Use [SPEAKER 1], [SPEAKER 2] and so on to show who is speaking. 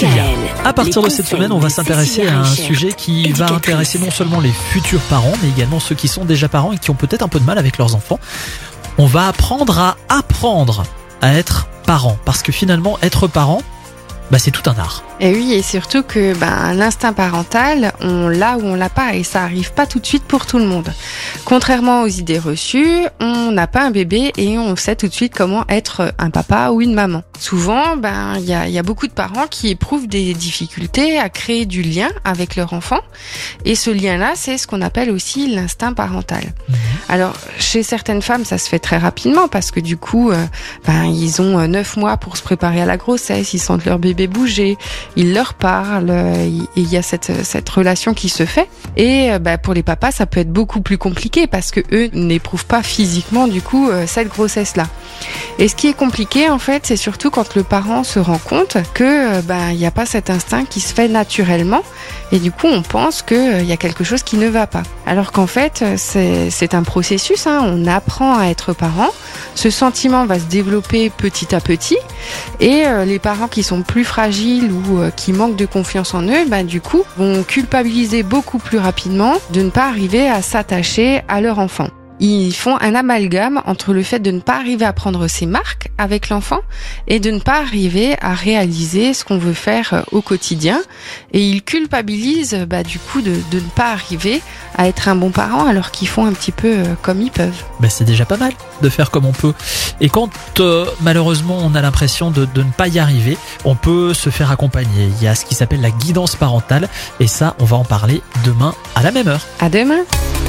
[SPEAKER 1] Cécilia. À partir de cette semaine, on va s'intéresser à un sujet qui va intéresser non seulement les futurs parents, mais également ceux qui sont déjà parents et qui ont peut-être un peu de mal avec leurs enfants. On va apprendre à apprendre à être parent. Parce que finalement, être parent, bah, c'est tout un art.
[SPEAKER 2] Et oui, et surtout que ben, l'instinct parental, on l'a ou on l'a pas, et ça arrive pas tout de suite pour tout le monde. Contrairement aux idées reçues, on n'a pas un bébé et on sait tout de suite comment être un papa ou une maman. Souvent, ben il y a, y a, beaucoup de parents qui éprouvent des difficultés à créer du lien avec leur enfant, et ce lien-là, c'est ce qu'on appelle aussi l'instinct parental. Mhm. Alors, chez certaines femmes, ça se fait très rapidement parce que du coup, euh, ben ils ont neuf mois pour se préparer à la grossesse, ils sentent leur bébé bouger, ils leur parlent, et il y a cette, cette relation qui se fait. Et bah, pour les papas, ça peut être beaucoup plus compliqué parce que eux n'éprouvent pas physiquement du coup euh, cette grossesse-là. Et ce qui est compliqué en fait, c'est surtout quand le parent se rend compte que bah, il n'y a pas cet instinct qui se fait naturellement, et du coup on pense qu'il euh, y a quelque chose qui ne va pas. Alors qu'en fait c'est un processus, hein. on apprend à être parent, ce sentiment va se développer petit à petit, et les parents qui sont plus fragiles ou euh, qui manquent de confiance en eux, bah, du coup, vont culpabiliser beaucoup plus rapidement de ne pas arriver à s'attacher à leur enfant ils font un amalgame entre le fait de ne pas arriver à prendre ses marques avec l'enfant et de ne pas arriver à réaliser ce qu'on veut faire euh, au quotidien. Et ils culpabilisent bah, du coup de, de, ne pas arriver à être un bon parent alors qu'ils font un petit peu euh, comme ils peuvent.
[SPEAKER 1] Bah, c'est déjà pas mal de faire comme on peut. Et quand euh, malheureusement on a l'impression de, de ne pas y arriver, on peut se faire accompagner. Il y a ce qui s'appelle la guidance parentale et ça on va en parler demain à la même heure.
[SPEAKER 2] À demain.